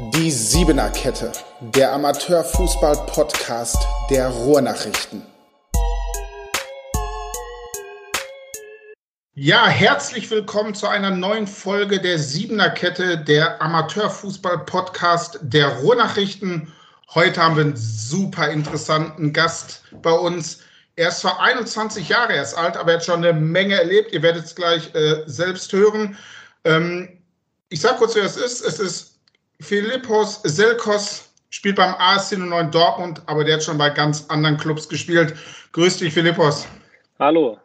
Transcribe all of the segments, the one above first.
Die Siebener Kette, der Amateurfußball-Podcast der Ruhrnachrichten. Ja, herzlich willkommen zu einer neuen Folge der Siebener Kette, der Amateurfußball-Podcast der Ruhrnachrichten. Heute haben wir einen super interessanten Gast bei uns. Er ist zwar 21 Jahre erst alt, aber er hat schon eine Menge erlebt. Ihr werdet es gleich äh, selbst hören. Ähm, ich sage kurz, wer es ist. Es ist Philippos Selkos spielt beim AS 09 Dortmund, aber der hat schon bei ganz anderen Clubs gespielt. Grüß dich, Philippos. Hallo.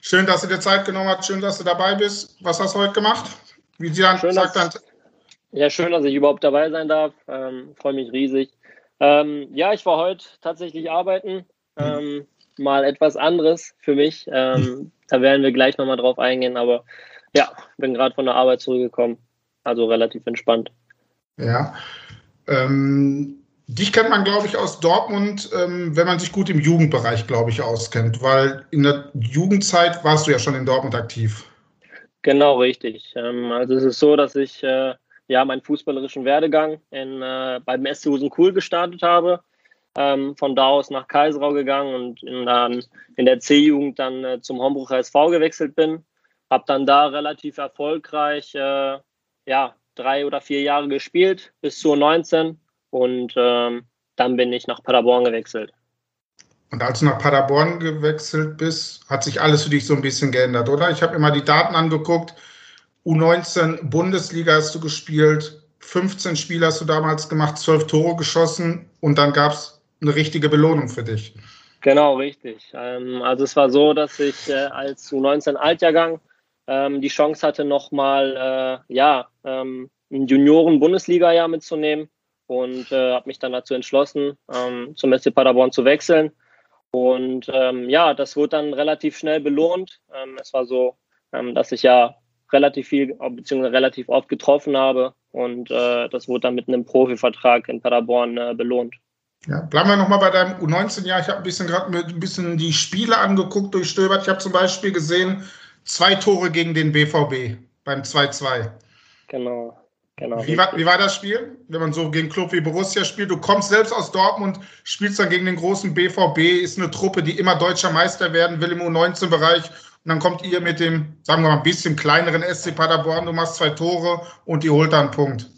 Schön, dass du dir Zeit genommen hast. Schön, dass du dabei bist. Was hast du heute gemacht? Wie sie dann schön, sagt, dass, dann. Ja, schön, dass ich überhaupt dabei sein darf. Ähm, Freue mich riesig. Ähm, ja, ich war heute tatsächlich arbeiten. Ähm, mal etwas anderes für mich. Ähm, da werden wir gleich nochmal drauf eingehen, aber ja, bin gerade von der Arbeit zurückgekommen. Also relativ entspannt. Ja. Ähm, dich kennt man, glaube ich, aus Dortmund, ähm, wenn man sich gut im Jugendbereich, glaube ich, auskennt, weil in der Jugendzeit warst du ja schon in Dortmund aktiv. Genau, richtig. Ähm, also es ist so, dass ich äh, ja meinen fußballerischen Werdegang in, äh, beim SC Husen gestartet habe. Ähm, von da aus nach Kaiserau gegangen und in, dann in der C-Jugend dann äh, zum Hombrucher SV gewechselt bin. Habe dann da relativ erfolgreich äh, ja, drei oder vier Jahre gespielt, bis zu 19. Und ähm, dann bin ich nach Paderborn gewechselt. Und als du nach Paderborn gewechselt bist, hat sich alles für dich so ein bisschen geändert, oder? Ich habe immer die Daten angeguckt. U19 Bundesliga hast du gespielt, 15 Spiele hast du damals gemacht, 12 Tore geschossen und dann gab es eine richtige Belohnung für dich. Genau, richtig. Ähm, also es war so, dass ich äh, als U19 Altjahrgang ähm, die Chance hatte, nochmal äh, ja, ähm, ein Junioren-Bundesliga-Jahr mitzunehmen und äh, habe mich dann dazu entschlossen, ähm, zum SC Paderborn zu wechseln. Und ähm, ja, das wurde dann relativ schnell belohnt. Ähm, es war so, ähm, dass ich ja relativ viel bzw. relativ oft getroffen habe und äh, das wurde dann mit einem Profivertrag in Paderborn äh, belohnt. Ja, bleiben wir nochmal bei deinem U19-Jahr. Ich habe ein bisschen gerade ein bisschen die Spiele angeguckt, durchstöbert. Ich habe zum Beispiel gesehen, zwei Tore gegen den BVB beim 2-2. Genau. Genau. Wie war, wie war das Spiel, wenn man so gegen Club wie Borussia spielt? Du kommst selbst aus Dortmund, spielst dann gegen den großen BVB, ist eine Truppe, die immer deutscher Meister werden will im U19-Bereich. Und dann kommt ihr mit dem, sagen wir mal, ein bisschen kleineren SC Paderborn, du machst zwei Tore und die holt dann einen Punkt.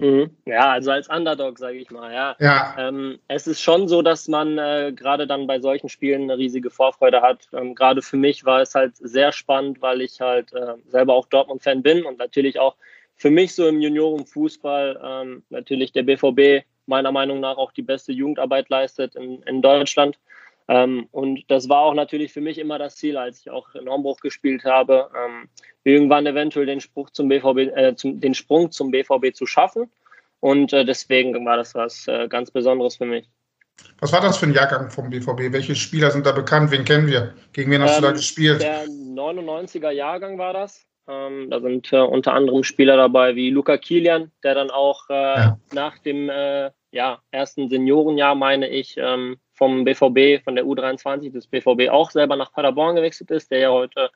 Mhm. Ja, also als Underdog, sage ich mal, ja. ja. Ähm, es ist schon so, dass man äh, gerade dann bei solchen Spielen eine riesige Vorfreude hat. Ähm, gerade für mich war es halt sehr spannend, weil ich halt äh, selber auch Dortmund-Fan bin und natürlich auch für mich so im Juniorenfußball ähm, natürlich der BVB meiner Meinung nach auch die beste Jugendarbeit leistet in, in Deutschland. Ähm, und das war auch natürlich für mich immer das Ziel, als ich auch in Hombruch gespielt habe, ähm, irgendwann eventuell den, Spruch zum BVB, äh, zum, den Sprung zum BVB zu schaffen. Und äh, deswegen war das was äh, ganz Besonderes für mich. Was war das für ein Jahrgang vom BVB? Welche Spieler sind da bekannt? Wen kennen wir? Gegen wen hast ähm, du da ähm, gespielt? Der 99er Jahrgang war das. Ähm, da sind äh, unter anderem Spieler dabei wie Luca Kilian, der dann auch äh, ja. nach dem äh, ja, ersten Seniorenjahr, meine ich, ähm, vom BVB, von der U23 des BVB auch selber nach Paderborn gewechselt ist, der ja heute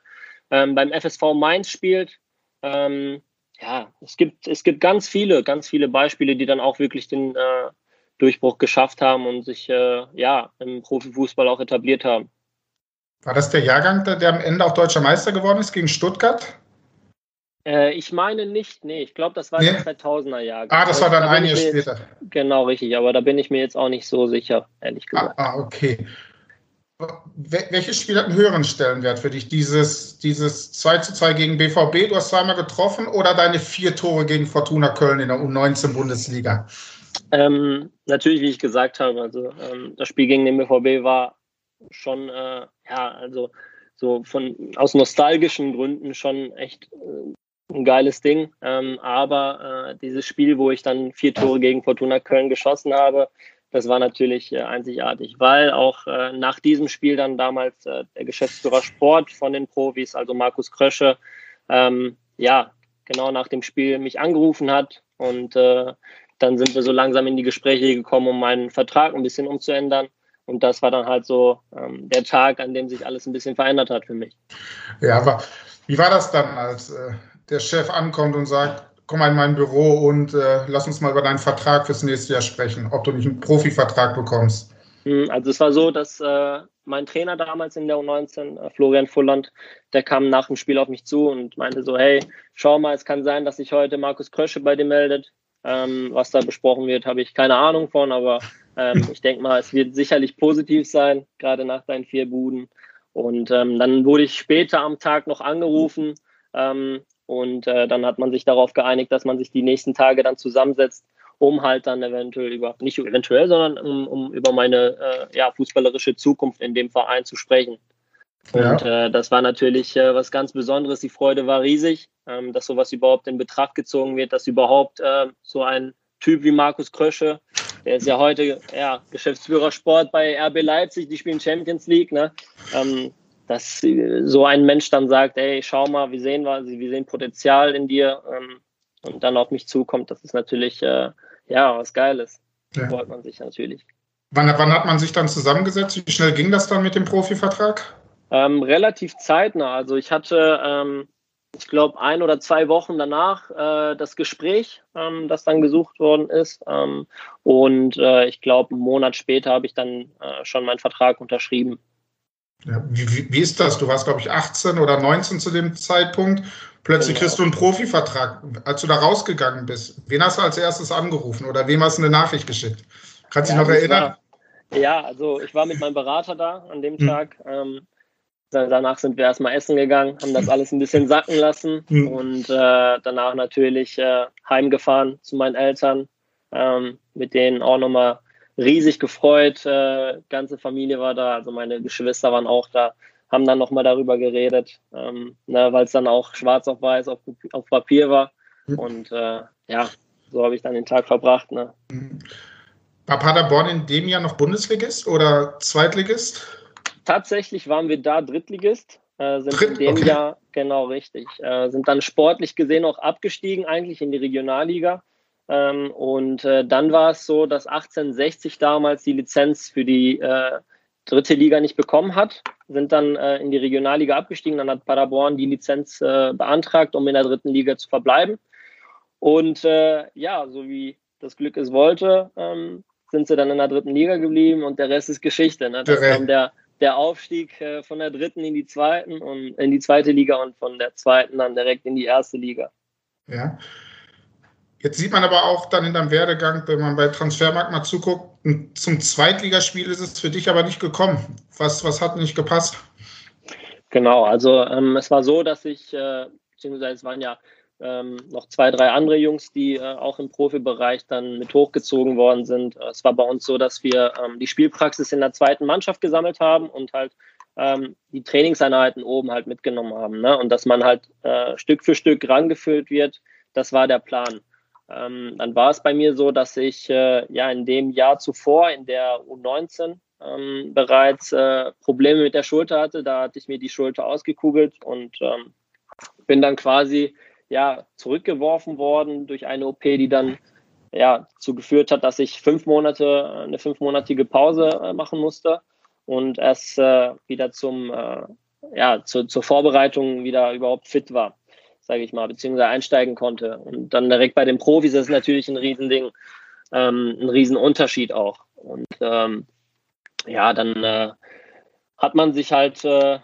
ähm, beim FSV Mainz spielt. Ähm, ja, es gibt, es gibt ganz viele, ganz viele Beispiele, die dann auch wirklich den äh, Durchbruch geschafft haben und sich äh, ja, im Profifußball auch etabliert haben. War das der Jahrgang, der, der am Ende auch deutscher Meister geworden ist gegen Stuttgart? Äh, ich meine nicht, nee, ich glaube, das war nee. der 2000er Jahr. Ah, das war dann da ein Jahr später. Jetzt, genau, richtig, aber da bin ich mir jetzt auch nicht so sicher, ehrlich ah, gesagt. Ah, ah okay. Welches Spiel hat einen höheren Stellenwert für dich? Dieses, dieses 2 zu 2 gegen BVB, du hast zweimal getroffen, oder deine vier Tore gegen Fortuna Köln in der U19-Bundesliga? Ähm, natürlich, wie ich gesagt habe, also ähm, das Spiel gegen den BVB war schon, äh, ja, also so von aus nostalgischen Gründen schon echt äh, ein geiles Ding. Ähm, aber äh, dieses Spiel, wo ich dann vier Tore gegen Fortuna Köln geschossen habe, das war natürlich äh, einzigartig, weil auch äh, nach diesem Spiel dann damals äh, der Geschäftsführer Sport von den Profis, also Markus Krösche, ähm, ja, genau nach dem Spiel mich angerufen hat und äh, dann sind wir so langsam in die Gespräche gekommen, um meinen Vertrag ein bisschen umzuändern. Und das war dann halt so ähm, der Tag, an dem sich alles ein bisschen verändert hat für mich. Ja, aber wie war das dann, als äh, der Chef ankommt und sagt, komm mal in mein Büro und äh, lass uns mal über deinen Vertrag fürs nächste Jahr sprechen, ob du nicht einen Profivertrag bekommst. Hm, also es war so, dass äh, mein Trainer damals in der U19, äh, Florian Fulland, der kam nach dem Spiel auf mich zu und meinte so, hey, schau mal, es kann sein, dass sich heute Markus Krösche bei dir meldet. Ähm, was da besprochen wird, habe ich keine Ahnung von, aber ähm, ich denke mal, es wird sicherlich positiv sein, gerade nach deinen vier Buden. Und ähm, dann wurde ich später am Tag noch angerufen ähm, und äh, dann hat man sich darauf geeinigt, dass man sich die nächsten Tage dann zusammensetzt, um halt dann eventuell über, nicht eventuell, sondern um, um über meine äh, ja, fußballerische Zukunft in dem Verein zu sprechen. Und ja. äh, das war natürlich äh, was ganz Besonderes. Die Freude war riesig, ähm, dass sowas überhaupt in Betracht gezogen wird, dass überhaupt äh, so ein Typ wie Markus Krösche, der ist ja heute ja, Geschäftsführer Sport bei RB Leipzig, die spielen Champions League, ne? Ähm, dass so ein Mensch dann sagt, ey, schau mal, wir sehen was, wir sehen Potenzial in dir ähm, und dann auf mich zukommt, das ist natürlich äh, ja was Geiles. Ja. Freut man sich natürlich. Wann, wann, hat man sich dann zusammengesetzt? Wie schnell ging das dann mit dem Profivertrag? Ähm, relativ zeitnah. Also ich hatte, ähm, ich glaube, ein oder zwei Wochen danach äh, das Gespräch, ähm, das dann gesucht worden ist. Ähm, und äh, ich glaube, einen Monat später habe ich dann äh, schon meinen Vertrag unterschrieben. Ja, wie, wie, ist das? Du warst, glaube ich, 18 oder 19 zu dem Zeitpunkt. Plötzlich genau. kriegst du einen Profivertrag. Als du da rausgegangen bist, wen hast du als erstes angerufen oder wem hast du eine Nachricht geschickt? Kannst du ja, dich noch erinnern? War, ja, also ich war mit meinem Berater da an dem hm. Tag. Ähm, danach sind wir erstmal essen gegangen, haben das alles ein bisschen sacken lassen hm. und äh, danach natürlich äh, heimgefahren zu meinen Eltern, ähm, mit denen auch nochmal riesig gefreut. Äh, ganze Familie war da, also meine Geschwister waren auch da, haben dann nochmal darüber geredet, ähm, ne, weil es dann auch schwarz auf weiß auf, auf Papier war. Mhm. Und äh, ja, so habe ich dann den Tag verbracht. Ne. War Paderborn in dem Jahr noch Bundesligist oder Zweitligist? Tatsächlich waren wir da Drittligist. Äh, sind Dritt, in dem okay. Jahr, genau richtig, äh, sind dann sportlich gesehen auch abgestiegen, eigentlich in die Regionalliga. Ähm, und äh, dann war es so, dass 1860 damals die Lizenz für die äh, dritte Liga nicht bekommen hat, sind dann äh, in die Regionalliga abgestiegen. Dann hat Paderborn die Lizenz äh, beantragt, um in der dritten Liga zu verbleiben. Und äh, ja, so wie das Glück es wollte, ähm, sind sie dann in der dritten Liga geblieben und der Rest ist Geschichte. Ne? Das kam der, der Aufstieg äh, von der dritten in die zweiten und in die zweite Liga und von der zweiten dann direkt in die erste Liga. Ja. Jetzt sieht man aber auch dann in deinem Werdegang, wenn man bei Transfermarkt mal zuguckt, zum Zweitligaspiel ist es für dich aber nicht gekommen. Was, was hat nicht gepasst? Genau, also ähm, es war so, dass ich, äh, beziehungsweise es waren ja ähm, noch zwei, drei andere Jungs, die äh, auch im Profibereich dann mit hochgezogen worden sind. Es war bei uns so, dass wir ähm, die Spielpraxis in der zweiten Mannschaft gesammelt haben und halt ähm, die Trainingseinheiten oben halt mitgenommen haben. Ne? Und dass man halt äh, Stück für Stück rangefüllt wird, das war der Plan. Ähm, dann war es bei mir so, dass ich äh, ja in dem Jahr zuvor in der U19 ähm, bereits äh, Probleme mit der Schulter hatte. Da hatte ich mir die Schulter ausgekugelt und ähm, bin dann quasi ja zurückgeworfen worden durch eine OP, die dann ja dazu geführt hat, dass ich fünf Monate eine fünfmonatige Pause äh, machen musste und erst äh, wieder zum äh, ja zu, zur Vorbereitung wieder überhaupt fit war sage ich mal, beziehungsweise einsteigen konnte. Und dann direkt bei den Profis ist natürlich ein Riesending, ähm, ein Riesenunterschied auch. Und ähm, ja, dann äh, hat man sich halt äh,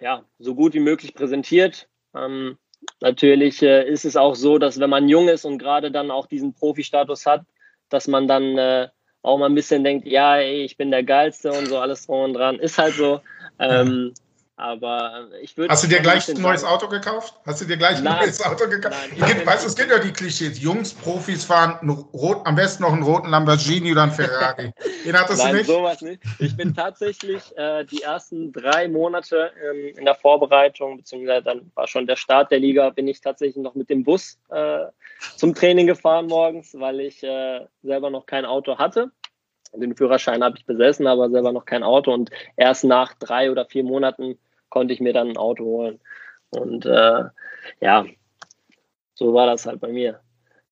ja, so gut wie möglich präsentiert. Ähm, natürlich äh, ist es auch so, dass wenn man jung ist und gerade dann auch diesen Profi-Status hat, dass man dann äh, auch mal ein bisschen denkt, ja, ey, ich bin der Geilste und so alles drum und dran. Ist halt so. Ähm, aber ich würde. Hast du dir gleich ein neues Auto gekauft? Hast du dir gleich ein nein, neues Auto gekauft? Nein, weißt du, es gibt ja die Klischees. Jungs, Profis fahren rot, am besten noch einen roten Lamborghini oder einen Ferrari. Den hattest nein, du nicht? sowas nicht. Ich bin tatsächlich äh, die ersten drei Monate ähm, in der Vorbereitung, beziehungsweise dann war schon der Start der Liga, bin ich tatsächlich noch mit dem Bus äh, zum Training gefahren morgens, weil ich äh, selber noch kein Auto hatte. Den Führerschein habe ich besessen, aber selber noch kein Auto. Und erst nach drei oder vier Monaten konnte ich mir dann ein Auto holen. Und äh, ja, so war das halt bei mir.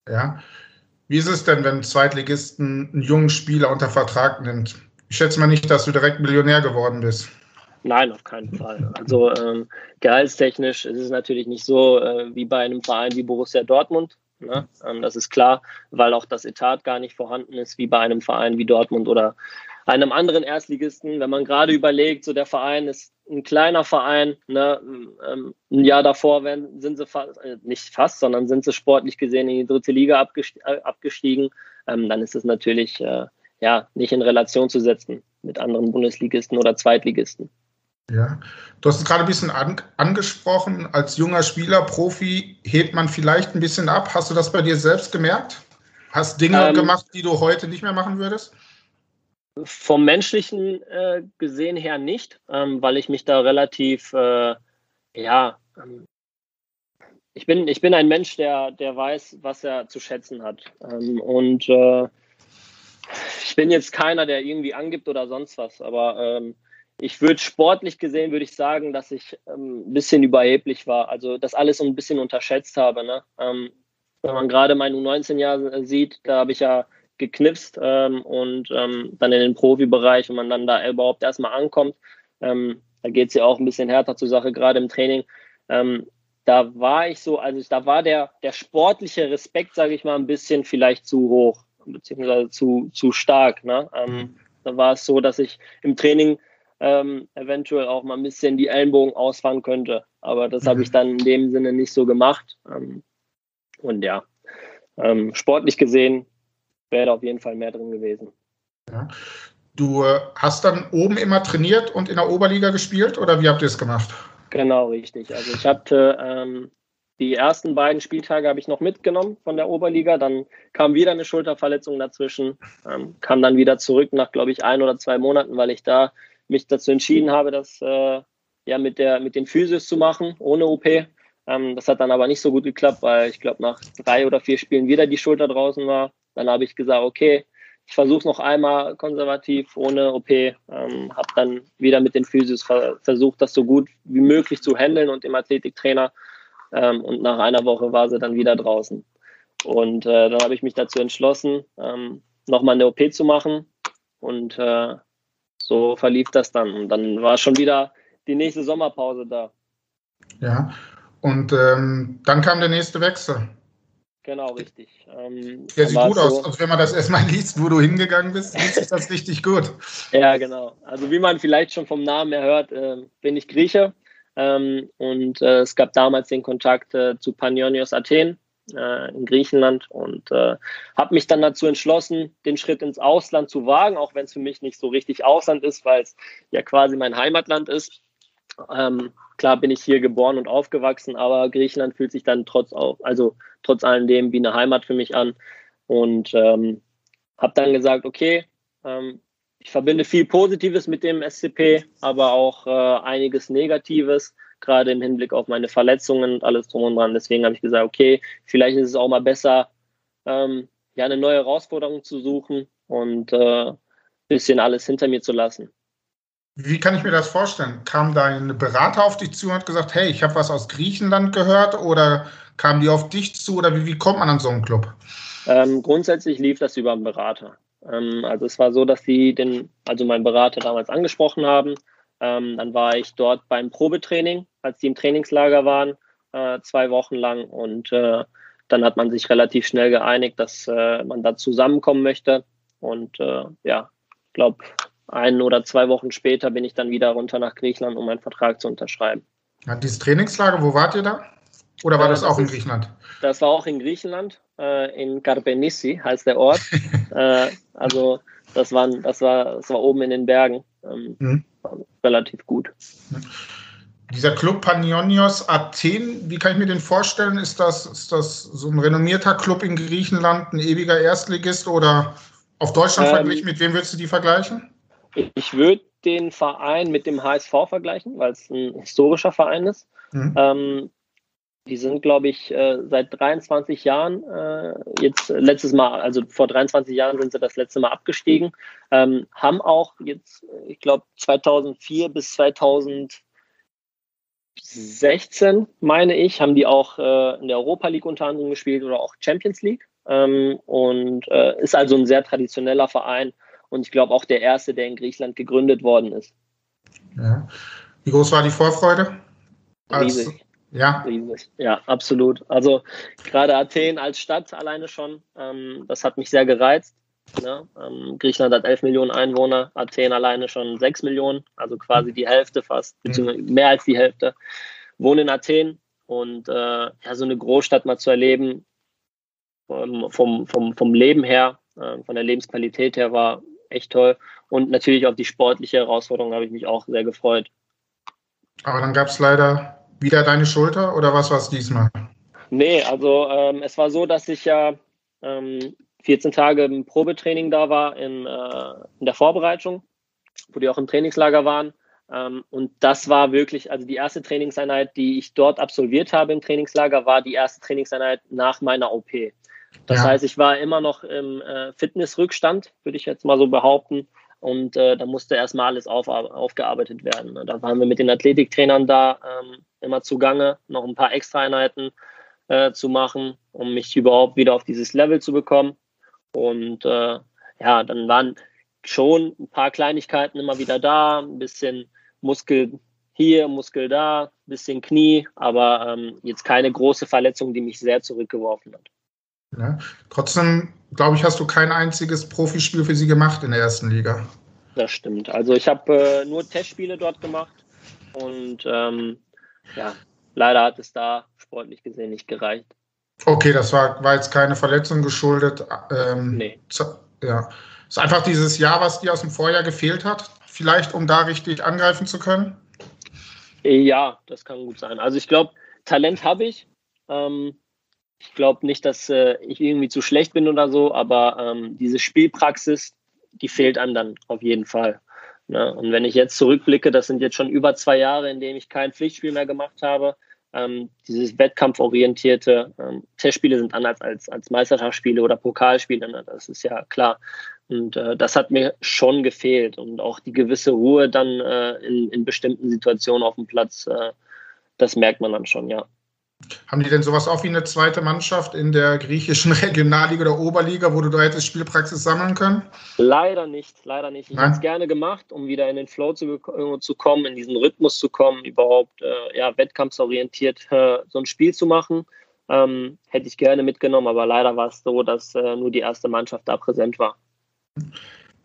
Ja. Wie ist es denn, wenn Zweitligisten einen jungen Spieler unter Vertrag nimmt? Ich schätze mal nicht, dass du direkt Millionär geworden bist. Nein, auf keinen Fall. Also ähm, gehaltstechnisch ist es natürlich nicht so äh, wie bei einem Verein wie Borussia Dortmund, Ne? Ähm, das ist klar, weil auch das Etat gar nicht vorhanden ist, wie bei einem Verein wie Dortmund oder einem anderen Erstligisten. Wenn man gerade überlegt, so der Verein ist ein kleiner Verein, ne? Ähm, ein Jahr davor werden, sind sie fast, äh, nicht fast, sondern sind sie sportlich gesehen in die dritte Liga äh, abgestiegen, ähm, dann ist es natürlich äh, ja, nicht in Relation zu setzen mit anderen Bundesligisten oder Zweitligisten. Ja, du hast es gerade ein bisschen an, angesprochen. Als junger Spieler, Profi, hebt man vielleicht ein bisschen ab. Hast du das bei dir selbst gemerkt? Hast Dinge ähm, gemacht, die du heute nicht mehr machen würdest? Vom menschlichen äh, gesehen her nicht, ähm, weil ich mich da relativ, äh, ja, ähm, ich bin, ich bin ein Mensch, der, der weiß, was er zu schätzen hat. Ähm, und äh, ich bin jetzt keiner, der irgendwie angibt oder sonst was, aber ähm, ich würde sportlich gesehen, würde ich sagen, dass ich ähm, ein bisschen überheblich war. Also das alles ein bisschen unterschätzt habe. Ne? Ähm, wenn man gerade mein U19-Jahr sieht, da habe ich ja geknipst ähm, und ähm, dann in den Profibereich, wenn man dann da überhaupt erstmal ankommt, ähm, da geht es ja auch ein bisschen härter zur Sache, gerade im Training. Ähm, da war ich so, also da war der, der sportliche Respekt, sage ich mal, ein bisschen vielleicht zu hoch, beziehungsweise zu, zu stark. Ne? Ähm, da war es so, dass ich im Training ähm, eventuell auch mal ein bisschen die Ellenbogen ausfahren könnte. Aber das mhm. habe ich dann in dem Sinne nicht so gemacht. Und ja, sportlich gesehen wäre da auf jeden Fall mehr drin gewesen. Ja. Du äh, hast dann oben immer trainiert und in der Oberliga gespielt oder wie habt ihr es gemacht? Genau, richtig. Also ich hatte ähm, die ersten beiden Spieltage habe ich noch mitgenommen von der Oberliga. Dann kam wieder eine Schulterverletzung dazwischen, ähm, kam dann wieder zurück nach, glaube ich, ein oder zwei Monaten, weil ich da mich dazu entschieden habe, das äh, ja mit der mit den Physios zu machen, ohne OP. Ähm, das hat dann aber nicht so gut geklappt, weil ich glaube, nach drei oder vier Spielen wieder die Schulter draußen war. Dann habe ich gesagt, okay, ich versuche es noch einmal konservativ ohne OP. Ähm, habe dann wieder mit den Physios ver versucht, das so gut wie möglich zu handeln und dem Athletiktrainer. Ähm, und nach einer Woche war sie dann wieder draußen. Und äh, dann habe ich mich dazu entschlossen, ähm, nochmal eine OP zu machen. Und äh, so verlief das dann. Und dann war schon wieder die nächste Sommerpause da. Ja, und ähm, dann kam der nächste Wechsel. Genau, richtig. Ähm, der sieht gut so, aus. Also wenn man das erstmal liest, wo du hingegangen bist, liest das richtig gut. Ja, genau. Also wie man vielleicht schon vom Namen her hört, äh, bin ich Grieche. Ähm, und äh, es gab damals den Kontakt äh, zu Panionios Athen äh, in Griechenland und äh, habe mich dann dazu entschlossen, den Schritt ins Ausland zu wagen, auch wenn es für mich nicht so richtig Ausland ist, weil es ja quasi mein Heimatland ist. Ähm, klar bin ich hier geboren und aufgewachsen, aber Griechenland fühlt sich dann trotz auch, also trotz alledem wie eine Heimat für mich an. Und ähm, habe dann gesagt, okay, ähm, ich verbinde viel Positives mit dem SCP, aber auch äh, einiges Negatives gerade im Hinblick auf meine Verletzungen und alles drum und dran. Deswegen habe ich gesagt, okay, vielleicht ist es auch mal besser, ähm, ja, eine neue Herausforderung zu suchen und ein äh, bisschen alles hinter mir zu lassen. Wie kann ich mir das vorstellen? Kam dein Berater auf dich zu und hat gesagt, hey, ich habe was aus Griechenland gehört oder kamen die auf dich zu oder wie, wie kommt man an so einen Club? Ähm, grundsätzlich lief das über einen Berater. Ähm, also es war so, dass sie den, also meinen Berater damals angesprochen haben ähm, dann war ich dort beim Probetraining, als die im Trainingslager waren, äh, zwei Wochen lang. Und äh, dann hat man sich relativ schnell geeinigt, dass äh, man da zusammenkommen möchte. Und äh, ja, ich glaube, ein oder zwei Wochen später bin ich dann wieder runter nach Griechenland, um meinen Vertrag zu unterschreiben. Ja, dieses Trainingslager, wo wart ihr da? Oder war äh, das, das, auch in Griechenland? Das war auch in Griechenland, äh, in Karpenissi heißt der Ort. also das, waren, das, war, das war oben in den Bergen. Ähm, mhm relativ gut. Dieser Club Panionios Athen, wie kann ich mir den vorstellen? Ist das, ist das so ein renommierter Club in Griechenland, ein ewiger Erstligist oder auf Deutschland ähm, verglichen? Mit wem würdest du die vergleichen? Ich würde den Verein mit dem HSV vergleichen, weil es ein historischer Verein ist. Mhm. Ähm, die sind, glaube ich, äh, seit 23 Jahren äh, jetzt letztes Mal, also vor 23 Jahren sind sie das letzte Mal abgestiegen, ähm, haben auch jetzt, ich glaube, 2004 bis 2016, meine ich, haben die auch äh, in der Europa League unter anderem gespielt oder auch Champions League. Ähm, und äh, ist also ein sehr traditioneller Verein und ich glaube auch der erste, der in Griechenland gegründet worden ist. Ja. Wie groß war die Vorfreude? Als, Ja. Riesig. Ja, absolut. Also gerade Athen als Stadt alleine schon, ähm, das hat mich sehr gereizt. Ne? Ähm, Griechenland hat 11 Millionen Einwohner, Athen alleine schon 6 Millionen, also quasi die Hälfte fast, mhm. beziehungsweise mehr als die Hälfte, wohnen in Athen. Und äh, ja, so eine Großstadt mal zu erleben, vom, vom, vom, vom Leben her, äh, von der Lebensqualität her, war echt toll. Und natürlich auf die sportliche Herausforderung habe ich mich auch sehr gefreut. Aber dann gab es leider wieder deine Schulter oder was war es diesmal? Nee, also ähm, es war so, dass ich ja ähm, 14 Tage im Probetraining da war in, äh, in der Vorbereitung, wo die auch im Trainingslager waren. Ähm, und das war wirklich, also die erste Trainingseinheit, die ich dort absolviert habe im Trainingslager, war die erste Trainingseinheit nach meiner OP. Das ja. heißt, ich war immer noch im äh, Fitnessrückstand, würde ich jetzt mal so behaupten. Und äh, da musste erstmal alles auf, aufgearbeitet werden. Da waren wir mit den Athletiktrainern da ähm, immer zugange, noch ein paar Extraeinheiten äh, zu machen, um mich überhaupt wieder auf dieses Level zu bekommen. Und äh, ja, dann waren schon ein paar Kleinigkeiten immer wieder da, ein bisschen Muskel hier, Muskel da, ein bisschen Knie, aber ähm, jetzt keine große Verletzung, die mich sehr zurückgeworfen hat. Ja. Trotzdem, glaube ich, hast du kein einziges Profispiel für sie gemacht in der ersten Liga. Das stimmt. Also ich habe äh, nur Testspiele dort gemacht und ähm, ja, leider hat es da sportlich gesehen nicht gereicht. Okay, das war, war jetzt keine Verletzung geschuldet. Ähm, nee. Ja. Ist einfach dieses Jahr, was dir aus dem Vorjahr gefehlt hat, vielleicht um da richtig angreifen zu können? Ja, das kann gut sein. Also ich glaube, Talent habe ich. Ähm, ich glaube nicht, dass äh, ich irgendwie zu schlecht bin oder so, aber ähm, diese Spielpraxis, die fehlt einem dann auf jeden Fall. Ne? Und wenn ich jetzt zurückblicke, das sind jetzt schon über zwei Jahre, in denen ich kein Pflichtspiel mehr gemacht habe. Ähm, dieses wettkampforientierte ähm, Testspiele sind anders als, als Meisterschaftsspiele oder Pokalspiele, ne? das ist ja klar. Und äh, das hat mir schon gefehlt und auch die gewisse Ruhe dann äh, in, in bestimmten Situationen auf dem Platz, äh, das merkt man dann schon, ja. Haben die denn sowas auch wie eine zweite Mannschaft in der griechischen Regionalliga oder Oberliga, wo du da hättest Spielpraxis sammeln können? Leider nicht, leider nicht. Ich hätte es gerne gemacht, um wieder in den Flow zu, zu kommen, in diesen Rhythmus zu kommen, überhaupt äh, ja, wettkampfsorientiert äh, so ein Spiel zu machen. Ähm, hätte ich gerne mitgenommen, aber leider war es so, dass äh, nur die erste Mannschaft da präsent war.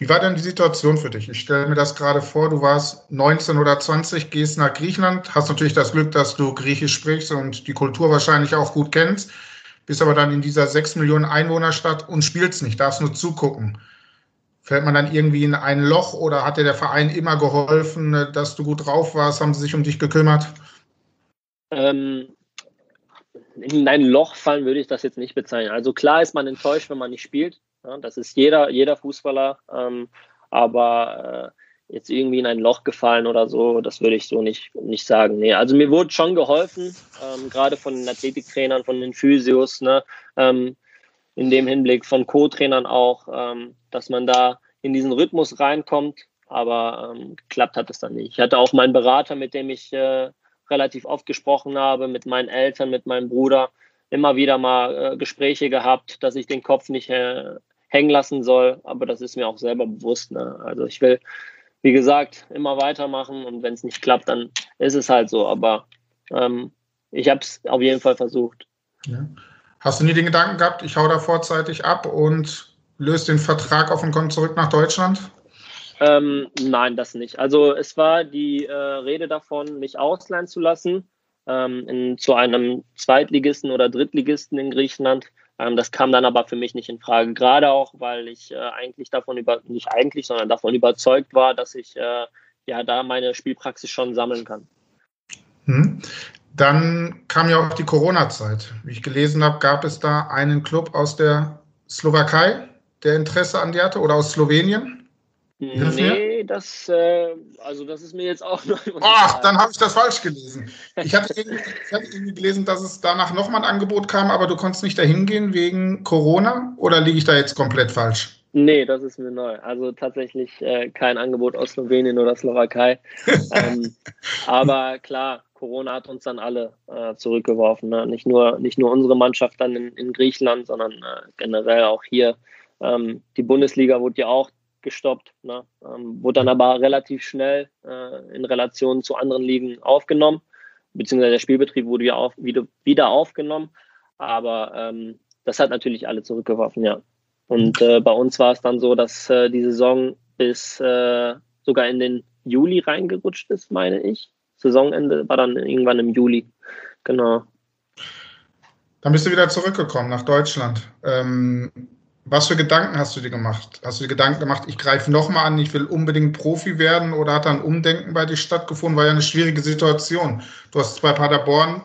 Wie war denn die Situation für dich? Ich stelle mir das gerade vor, du warst 19 oder 20, gehst nach Griechenland, hast natürlich das Glück, dass du Griechisch sprichst und die Kultur wahrscheinlich auch gut kennst, bist aber dann in dieser 6 Millionen Einwohnerstadt und spielst nicht, darfst nur zugucken. Fällt man dann irgendwie in ein Loch oder hat dir der Verein immer geholfen, dass du gut drauf warst? Haben sie sich um dich gekümmert? Ähm, in ein Loch fallen würde ich das jetzt nicht bezeichnen. Also klar ist man enttäuscht, wenn man nicht spielt. Ja, das ist jeder, jeder Fußballer. Ähm, aber äh, jetzt irgendwie in ein Loch gefallen oder so, das würde ich so nicht, nicht sagen. Nee, also mir wurde schon geholfen, ähm, gerade von den Athletiktrainern, von den Physios, ne, ähm, in dem Hinblick von Co-Trainern auch, ähm, dass man da in diesen Rhythmus reinkommt. Aber ähm, geklappt hat es dann nicht. Ich hatte auch meinen Berater, mit dem ich äh, relativ oft gesprochen habe, mit meinen Eltern, mit meinem Bruder, immer wieder mal äh, Gespräche gehabt, dass ich den Kopf nicht äh, hängen lassen soll. Aber das ist mir auch selber bewusst. Ne? Also ich will, wie gesagt, immer weitermachen und wenn es nicht klappt, dann ist es halt so. Aber ähm, ich habe es auf jeden Fall versucht. Ja. Hast du nie den Gedanken gehabt, ich hau da vorzeitig ab und löse den Vertrag auf und komme zurück nach Deutschland? Ähm, nein, das nicht. Also es war die äh, Rede davon, mich ausleihen zu lassen ähm, in, zu einem Zweitligisten oder Drittligisten in Griechenland. Ähm, das kam dann aber für mich nicht in Frage, gerade auch, weil ich äh, eigentlich davon über, nicht eigentlich, sondern davon überzeugt war, dass ich äh, ja da meine Spielpraxis schon sammeln kann. Hm. Dann kam ja auch die Corona-Zeit. Wie ich gelesen habe, gab es da einen Club aus der Slowakei, der Interesse an dir hatte, oder aus Slowenien? Nee, das, äh, also das ist mir jetzt auch noch. Ach, dann habe ich das falsch gelesen. Ich hatte, irgendwie, ich hatte irgendwie gelesen, dass es danach nochmal ein Angebot kam, aber du konntest nicht dahin gehen wegen Corona oder liege ich da jetzt komplett falsch? Nee, das ist mir neu. Also tatsächlich äh, kein Angebot aus Slowenien oder Slowakei. ähm, aber klar, Corona hat uns dann alle äh, zurückgeworfen. Ne? Nicht, nur, nicht nur unsere Mannschaft dann in, in Griechenland, sondern äh, generell auch hier. Ähm, die Bundesliga wurde ja auch gestoppt. Ne? Ähm, wurde dann aber relativ schnell äh, in Relation zu anderen Ligen aufgenommen. beziehungsweise der Spielbetrieb wurde ja auf, wieder, wieder aufgenommen. Aber ähm, das hat natürlich alle zurückgeworfen, ja. Und äh, bei uns war es dann so, dass äh, die Saison bis äh, sogar in den Juli reingerutscht ist, meine ich. Saisonende war dann irgendwann im Juli. Genau. Dann bist du wieder zurückgekommen nach Deutschland. Ähm, was für Gedanken hast du dir gemacht? Hast du dir Gedanken gemacht, ich greife nochmal an, ich will unbedingt Profi werden oder hat da ein Umdenken bei dir stattgefunden? War ja eine schwierige Situation. Du hast es bei Paderborn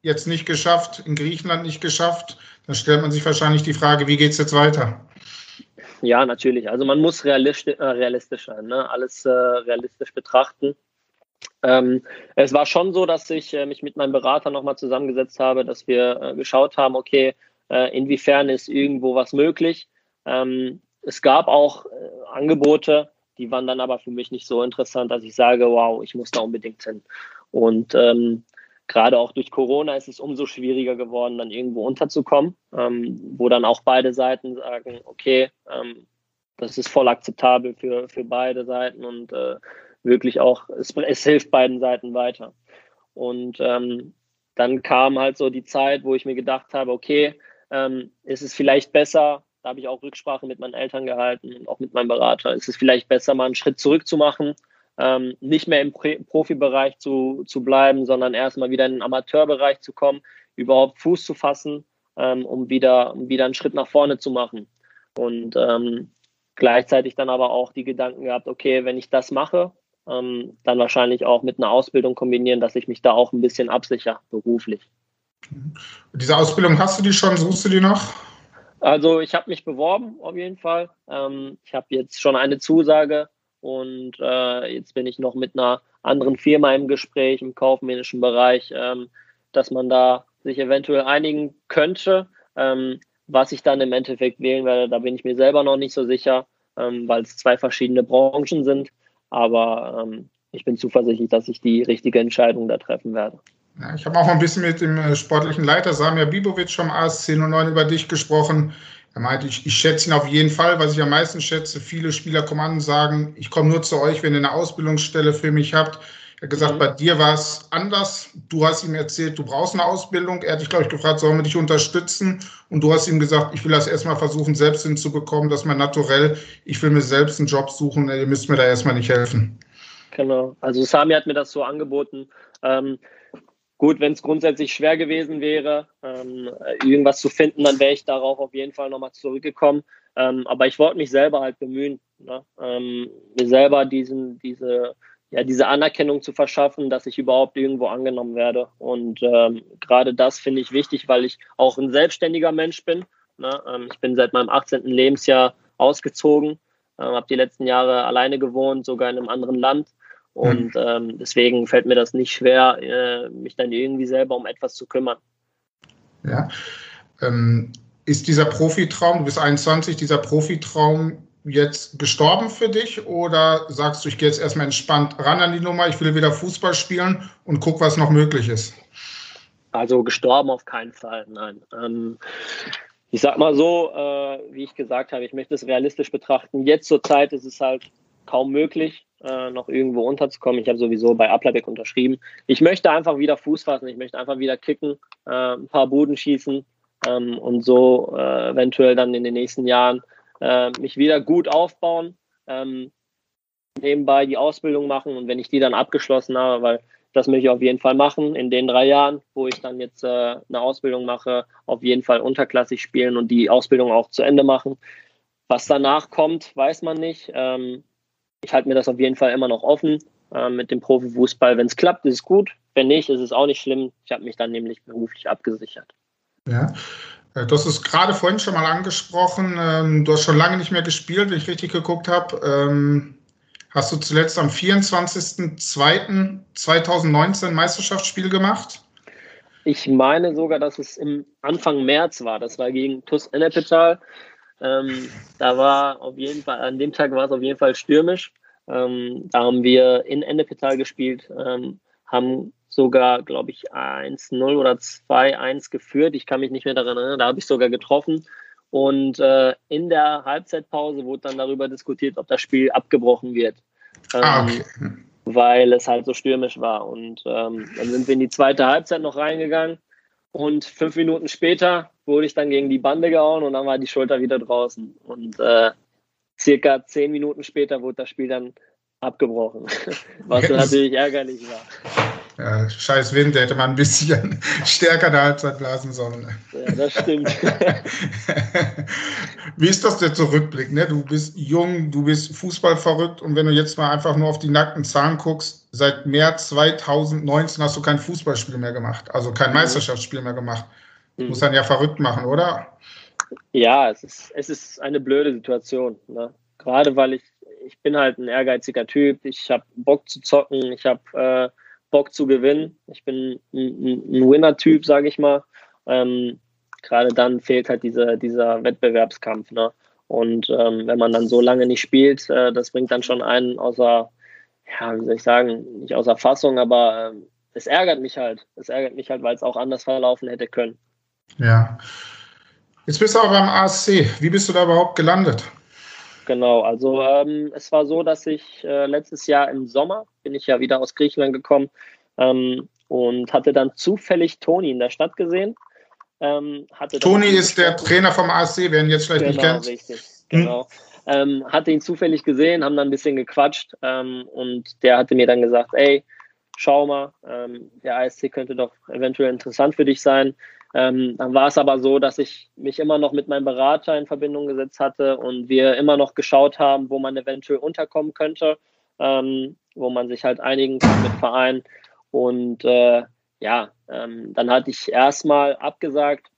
jetzt nicht geschafft, in Griechenland nicht geschafft. Dann stellt man sich wahrscheinlich die Frage, wie geht es jetzt weiter? Ja, natürlich. Also man muss realistisch, äh, realistisch sein, ne? alles äh, realistisch betrachten. Ähm, es war schon so, dass ich äh, mich mit meinem Berater nochmal zusammengesetzt habe, dass wir äh, geschaut haben, okay, äh, inwiefern ist irgendwo was möglich. Ähm, es gab auch äh, Angebote, die waren dann aber für mich nicht so interessant, dass ich sage, wow, ich muss da unbedingt hin. Und ähm, gerade auch durch Corona ist es umso schwieriger geworden, dann irgendwo unterzukommen, ähm, wo dann auch beide Seiten sagen, okay, ähm, das ist voll akzeptabel für, für beide Seiten und äh, wirklich auch, es, es, hilft beiden Seiten weiter. Und ähm, dann kam halt so die Zeit, wo ich mir gedacht habe, okay, ähm, ist es vielleicht besser, da habe ich auch Rücksprache mit meinen Eltern gehalten und auch mit meinem Berater, ist es vielleicht besser, mal einen Schritt zurück zu machen, ähm, nicht mehr im Profibereich zu, zu bleiben, sondern erstmal wieder in den Amateurbereich zu kommen, überhaupt Fuß zu fassen, ähm, um, wieder, um wieder einen Schritt nach vorne zu machen. Und ähm, gleichzeitig dann aber auch die Gedanken gehabt, okay, wenn ich das mache, ähm, dann wahrscheinlich auch mit einer Ausbildung kombinieren, dass ich mich da auch ein bisschen absichere beruflich. Diese Ausbildung hast du die schon, suchst du die noch? Also ich habe mich beworben auf jeden Fall. Ähm, ich habe jetzt schon eine Zusage und äh, jetzt bin ich noch mit einer anderen Firma im Gespräch im kaufmännischen Bereich, ähm, dass man da sich eventuell einigen könnte. Ähm, was ich dann im Endeffekt wählen werde, da bin ich mir selber noch nicht so sicher, ähm, weil es zwei verschiedene Branchen sind. Aber ähm, ich bin zuversichtlich, dass ich die richtige Entscheidung da treffen werde. Ja, ich habe auch mal ein bisschen mit dem äh, sportlichen Leiter Samir Bibovic vom ASC 09 über dich gesprochen. Er meinte, ich, ich schätze ihn auf jeden Fall, was ich am meisten schätze. Viele Spieler kommen an und sagen, ich komme nur zu euch, wenn ihr eine Ausbildungsstelle für mich habt. Er hat gesagt, mhm. bei dir war es anders. Du hast ihm erzählt, du brauchst eine Ausbildung. Er hat dich, glaube ich, gefragt, sollen wir dich unterstützen? Und du hast ihm gesagt, ich will das erstmal versuchen, selbst hinzubekommen, dass man naturell, ich will mir selbst einen Job suchen, ihr müsst mir da erstmal nicht helfen. Genau. Also Sami hat mir das so angeboten. Ähm, Gut, wenn es grundsätzlich schwer gewesen wäre, ähm, irgendwas zu finden, dann wäre ich darauf auf jeden Fall nochmal zurückgekommen. Ähm, aber ich wollte mich selber halt bemühen, ne? ähm, mir selber diesen, diese, ja, diese Anerkennung zu verschaffen, dass ich überhaupt irgendwo angenommen werde. Und ähm, gerade das finde ich wichtig, weil ich auch ein selbstständiger Mensch bin. Ne? Ähm, ich bin seit meinem 18. Lebensjahr ausgezogen, äh, habe die letzten Jahre alleine gewohnt, sogar in einem anderen Land und mhm. ähm, deswegen fällt mir das nicht schwer, äh, mich dann irgendwie selber um etwas zu kümmern. Ja. Ähm, ist dieser Profitraum, du bist 21, dieser Profitraum jetzt gestorben für dich oder sagst du, ich gehe jetzt erstmal entspannt ran an die Nummer, ich will wieder Fußball spielen und guck, was noch möglich ist? Also gestorben auf keinen Fall, nein. Ähm, ich sag mal so, äh, wie ich gesagt habe, ich möchte es realistisch betrachten. Jetzt zur Zeit ist es halt kaum möglich, äh, noch irgendwo unterzukommen. Ich habe sowieso bei Aplabeck unterschrieben. Ich möchte einfach wieder Fuß fassen, ich möchte einfach wieder kicken, äh, ein paar Buden schießen ähm, und so äh, eventuell dann in den nächsten Jahren äh, mich wieder gut aufbauen, ähm, nebenbei die Ausbildung machen und wenn ich die dann abgeschlossen habe, weil das möchte ich auf jeden Fall machen in den drei Jahren, wo ich dann jetzt äh, eine Ausbildung mache, auf jeden Fall unterklassig spielen und die Ausbildung auch zu Ende machen. Was danach kommt, weiß man nicht. Ähm, ich halte mir das auf jeden Fall immer noch offen äh, mit dem Profifußball. Wenn es klappt, ist es gut. Wenn nicht, ist es auch nicht schlimm. Ich habe mich dann nämlich beruflich abgesichert. Ja. Äh, du hast es gerade vorhin schon mal angesprochen. Ähm, du hast schon lange nicht mehr gespielt, wenn ich richtig geguckt habe. Ähm, hast du zuletzt am 24.02.2019 ein Meisterschaftsspiel gemacht? Ich meine sogar, dass es im Anfang März war. Das war gegen TuS Ennepetal. Ähm, da war auf jeden Fall, an dem Tag war es auf jeden Fall stürmisch. Ähm, da haben wir in Endepetal gespielt, ähm, haben sogar, glaube ich, 1-0 oder 2-1 geführt. Ich kann mich nicht mehr daran erinnern, da habe ich sogar getroffen. Und äh, in der Halbzeitpause wurde dann darüber diskutiert, ob das Spiel abgebrochen wird. ah, ähm, okay. weil es halt so stürmisch war. Und ähm, dann sind wir in die zweite Halbzeit noch reingegangen und fünf Minuten später wurde ich dann gegen die Bande gehauen und dann war die Schulter wieder draußen. Und äh, circa zehn Minuten später wurde das Spiel dann abgebrochen, was natürlich ärgerlich war. Ja, scheiß Wind, hätte man ein bisschen stärker der Halbzeit blasen sollen. Ja, das stimmt. Wie ist das der Zurückblick? Ne? Du bist jung, du bist Fußball verrückt und wenn du jetzt mal einfach nur auf die nackten Zahlen guckst, seit März 2019 hast du kein Fußballspiel mehr gemacht, also kein mhm. Meisterschaftsspiel mehr gemacht. Mhm. muss dann ja verrückt machen, oder? Ja, es ist, es ist eine blöde Situation. Ne? Gerade weil ich, ich bin halt ein ehrgeiziger Typ, ich habe Bock zu zocken, ich habe äh, Bock zu gewinnen. Ich bin ein, ein Winner-Typ, sage ich mal. Ähm, Gerade dann fehlt halt dieser, dieser Wettbewerbskampf. Ne? Und ähm, wenn man dann so lange nicht spielt, äh, das bringt dann schon einen außer, ja, wie soll ich sagen, nicht außer Fassung, aber äh, es ärgert mich halt. Es ärgert mich halt, weil es auch anders verlaufen hätte können. Ja. Jetzt bist du aber beim ASC. Wie bist du da überhaupt gelandet? Genau, also ähm, es war so, dass ich äh, letztes Jahr im Sommer bin ich ja wieder aus Griechenland gekommen ähm, und hatte dann zufällig Toni in der Stadt gesehen. Ähm, Toni ist der Trainer vom ASC, wer ihn jetzt vielleicht genau, nicht kennt. Richtig, genau. Hm. hatte ihn zufällig gesehen, haben dann ein bisschen gequatscht ähm, und der hatte mir dann gesagt, ey, schau mal, ähm, der ASC könnte doch eventuell interessant für dich sein. Ähm, dann war es aber so, dass ich mich immer noch mit meinem Berater in Verbindung gesetzt hatte und wir immer noch geschaut haben, wo man eventuell unterkommen könnte, ähm, wo man sich halt einigen kann mit Vereinen. Und äh, ja, ähm, dann hatte ich erstmal abgesagt.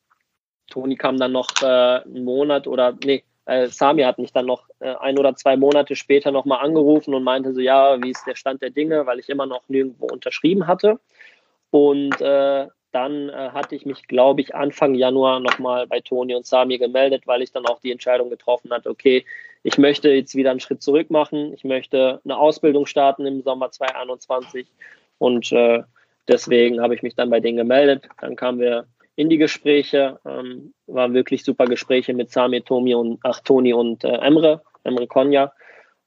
Toni kam dann noch äh, einen Monat oder nee, äh, Sami hat mich dann noch äh, ein oder zwei Monate später nochmal angerufen und meinte so, ja, wie ist der Stand der Dinge, weil ich immer noch nirgendwo unterschrieben hatte. Und äh, dann äh, hatte ich mich, glaube ich, Anfang Januar nochmal bei Toni und Sami gemeldet, weil ich dann auch die Entscheidung getroffen hatte, okay, ich möchte jetzt wieder einen Schritt zurück machen, ich möchte eine Ausbildung starten im Sommer 2021 und äh, deswegen habe ich mich dann bei denen gemeldet. Dann kamen wir in die Gespräche, ähm, waren wirklich super Gespräche mit Sami, Tomi und ach, Toni und äh, Emre, Emre Konya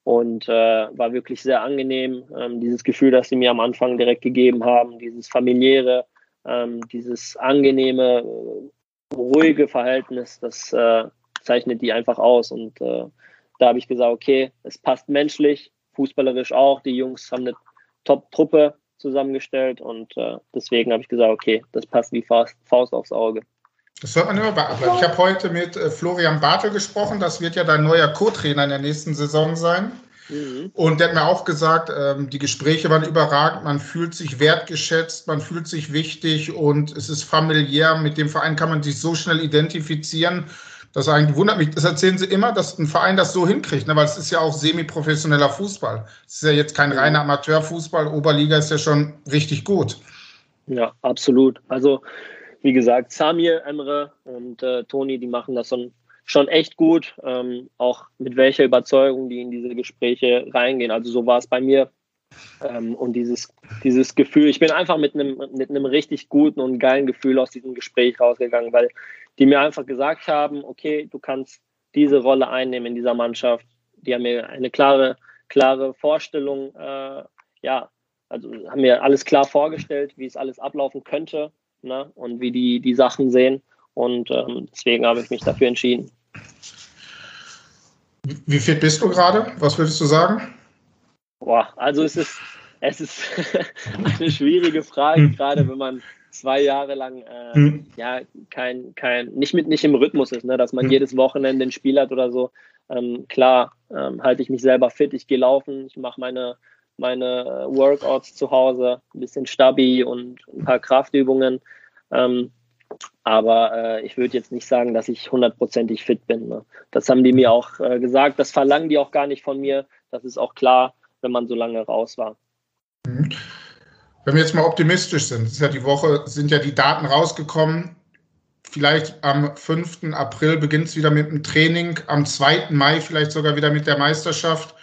und äh, war wirklich sehr angenehm. Ähm, dieses Gefühl, das sie mir am Anfang direkt gegeben haben, dieses familiäre, ähm, dieses angenehme, ruhige Verhältnis, das äh, zeichnet die einfach aus. Und äh, da habe ich gesagt, okay, es passt menschlich, fußballerisch auch. Die Jungs haben eine Top-Truppe zusammengestellt und äh, deswegen habe ich gesagt, okay, das passt wie Faust, Faust aufs Auge. Das hört man immer bei. Ich habe heute mit äh, Florian Bartel gesprochen. Das wird ja dein neuer Co-Trainer in der nächsten Saison sein. Mhm. Und der hat mir auch gesagt, ähm, die Gespräche waren überragend, man fühlt sich wertgeschätzt, man fühlt sich wichtig und es ist familiär. Mit dem Verein kann man sich so schnell identifizieren. Das eigentlich wundert mich. Das erzählen sie immer, dass ein Verein das so hinkriegt, ne? weil es ist ja auch semi-professioneller Fußball. Es ist ja jetzt kein reiner Amateurfußball. Oberliga ist ja schon richtig gut. Ja, absolut. Also, wie gesagt, Samir, Emre und äh, Toni, die machen das schon schon echt gut, ähm, auch mit welcher Überzeugung die in diese Gespräche reingehen. Also so war es bei mir. Ähm, und dieses, dieses Gefühl, ich bin einfach mit einem, mit einem richtig guten und geilen Gefühl aus diesem Gespräch rausgegangen, weil die mir einfach gesagt haben, okay, du kannst diese Rolle einnehmen in dieser Mannschaft. Die haben mir eine klare, klare Vorstellung, äh, ja, also haben mir alles klar vorgestellt, wie es alles ablaufen könnte ne, und wie die die Sachen sehen. Und ähm, deswegen habe ich mich dafür entschieden. Wie fit bist du gerade? Was würdest du sagen? Boah, also es ist, es ist eine schwierige Frage, hm. gerade wenn man zwei Jahre lang äh, hm. ja kein, kein, nicht mit nicht im Rhythmus ist, ne, dass man hm. jedes Wochenende ein Spiel hat oder so. Ähm, klar, ähm, halte ich mich selber fit, ich gehe laufen, ich mache meine, meine Workouts zu Hause, ein bisschen Stabi und ein paar Kraftübungen. Ähm, aber äh, ich würde jetzt nicht sagen, dass ich hundertprozentig fit bin. Ne? Das haben die mir auch äh, gesagt. Das verlangen die auch gar nicht von mir. Das ist auch klar, wenn man so lange raus war. Mhm. Wenn wir jetzt mal optimistisch sind, ist ja die Woche, sind ja die Daten rausgekommen. Vielleicht am 5. April beginnt es wieder mit dem Training, am 2. Mai vielleicht sogar wieder mit der Meisterschaft.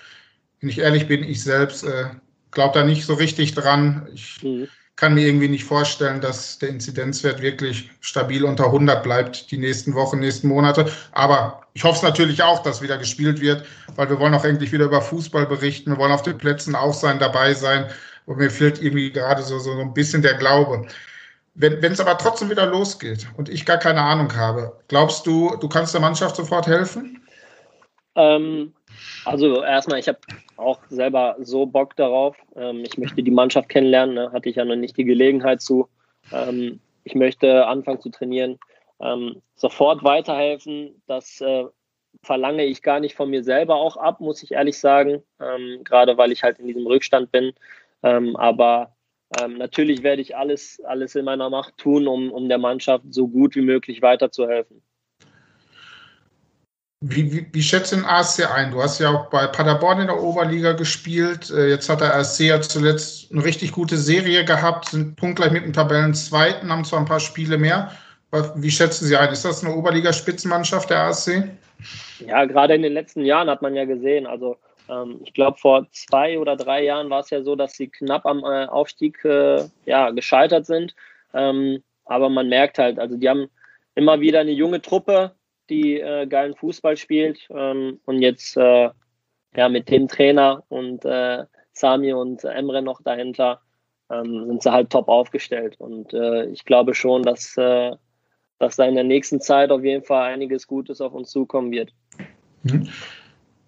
Wenn ich ehrlich bin, ich selbst äh, glaube da nicht so richtig dran. Ich, mhm kann mir irgendwie nicht vorstellen, dass der Inzidenzwert wirklich stabil unter 100 bleibt die nächsten Wochen, nächsten Monate. Aber ich hoffe es natürlich auch, dass wieder gespielt wird, weil wir wollen auch endlich wieder über Fußball berichten. Wir wollen auf den Plätzen auch sein, dabei sein. Und mir fehlt irgendwie gerade so, so ein bisschen der Glaube. Wenn es aber trotzdem wieder losgeht und ich gar keine Ahnung habe, glaubst du, du kannst der Mannschaft sofort helfen? Ähm, also erstmal, ich habe auch selber so Bock darauf. Ähm, ich möchte die Mannschaft kennenlernen, ne? hatte ich ja noch nicht die Gelegenheit zu. Ähm, ich möchte anfangen zu trainieren, ähm, sofort weiterhelfen. Das äh, verlange ich gar nicht von mir selber auch ab, muss ich ehrlich sagen, gerade weil ich halt in diesem Rückstand bin. Aber natürlich werde ich alles, alles in meiner Macht tun, um, um der Mannschaft so gut wie möglich weiterzuhelfen. Wie, wie, wie schätzt du den ASC ein? Du hast ja auch bei Paderborn in der Oberliga gespielt. Äh, jetzt hat der ASC ja zuletzt eine richtig gute Serie gehabt, sind punktgleich mit dem Tabellenzweiten, haben zwar ein paar Spiele mehr. Wie schätzen Sie ein? Ist das eine Oberligaspitzenmannschaft der ASC? Ja, gerade in den letzten Jahren hat man ja gesehen. Also ähm, ich glaube, vor zwei oder drei Jahren war es ja so, dass sie knapp am äh, Aufstieg äh, ja, gescheitert sind. Ähm, aber man merkt halt, also die haben immer wieder eine junge Truppe, die äh, geilen Fußball spielt. Ähm, und jetzt äh, ja mit dem Trainer und äh, Sami und Emre noch dahinter ähm, sind sie halt top aufgestellt. Und äh, ich glaube schon, dass, äh, dass da in der nächsten Zeit auf jeden Fall einiges Gutes auf uns zukommen wird. Mhm.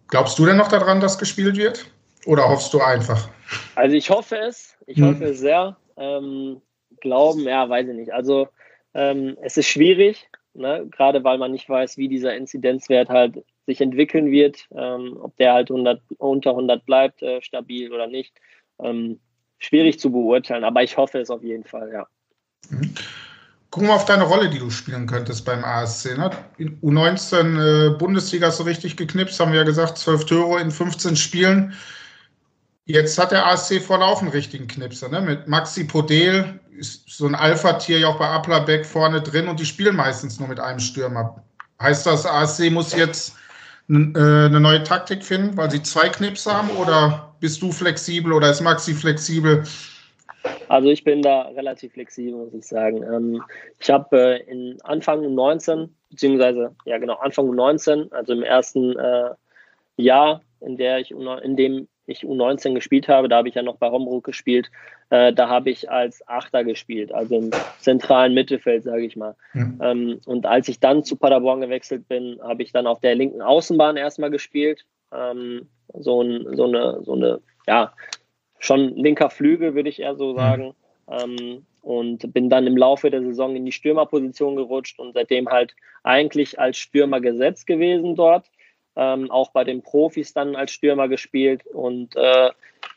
Glaubst du denn noch daran, dass gespielt wird? Oder hoffst du einfach? Also ich hoffe es. Ich mhm. hoffe es sehr. Ähm, glauben, ja, weiß ich nicht. Also ähm, es ist schwierig, ne? gerade weil man nicht weiß, wie dieser Inzidenzwert halt sich entwickeln wird, ähm, ob der halt 100, unter 100 bleibt, äh, stabil oder nicht. Ähm, schwierig zu beurteilen, aber ich hoffe es auf jeden Fall, ja. Mhm. Gucken wir auf deine Rolle, die du spielen könntest beim ASC. Ne? In U19 äh, Bundesliga du richtig geknipst, haben wir ja gesagt, 12 Tore in 15 Spielen. Jetzt hat der ASC voll auf einen richtigen Knipser, ne? Mit Maxi Podel, ist so ein Alpha-Tier ja auch bei Applerbeck vorne drin und die spielen meistens nur mit einem Stürmer. Heißt das, ASC muss jetzt äh, eine neue Taktik finden, weil sie zwei Knipser haben oder bist du flexibel oder ist Maxi flexibel? Also ich bin da relativ flexibel, muss ich sagen. Ähm, ich habe äh, in Anfang 19, beziehungsweise ja genau, Anfang 19, also im ersten äh, Jahr, in der ich in dem ich U19 gespielt habe, da habe ich ja noch bei Hombruck gespielt, äh, da habe ich als Achter gespielt, also im zentralen Mittelfeld, sage ich mal. Mhm. Ähm, und als ich dann zu Paderborn gewechselt bin, habe ich dann auf der linken Außenbahn erstmal gespielt. Ähm, so, ein, so, eine, so eine, ja, schon linker Flügel, würde ich eher so mhm. sagen. Ähm, und bin dann im Laufe der Saison in die Stürmerposition gerutscht und seitdem halt eigentlich als Stürmer gesetzt gewesen dort ähm, auch bei den Profis dann als Stürmer gespielt. Und äh,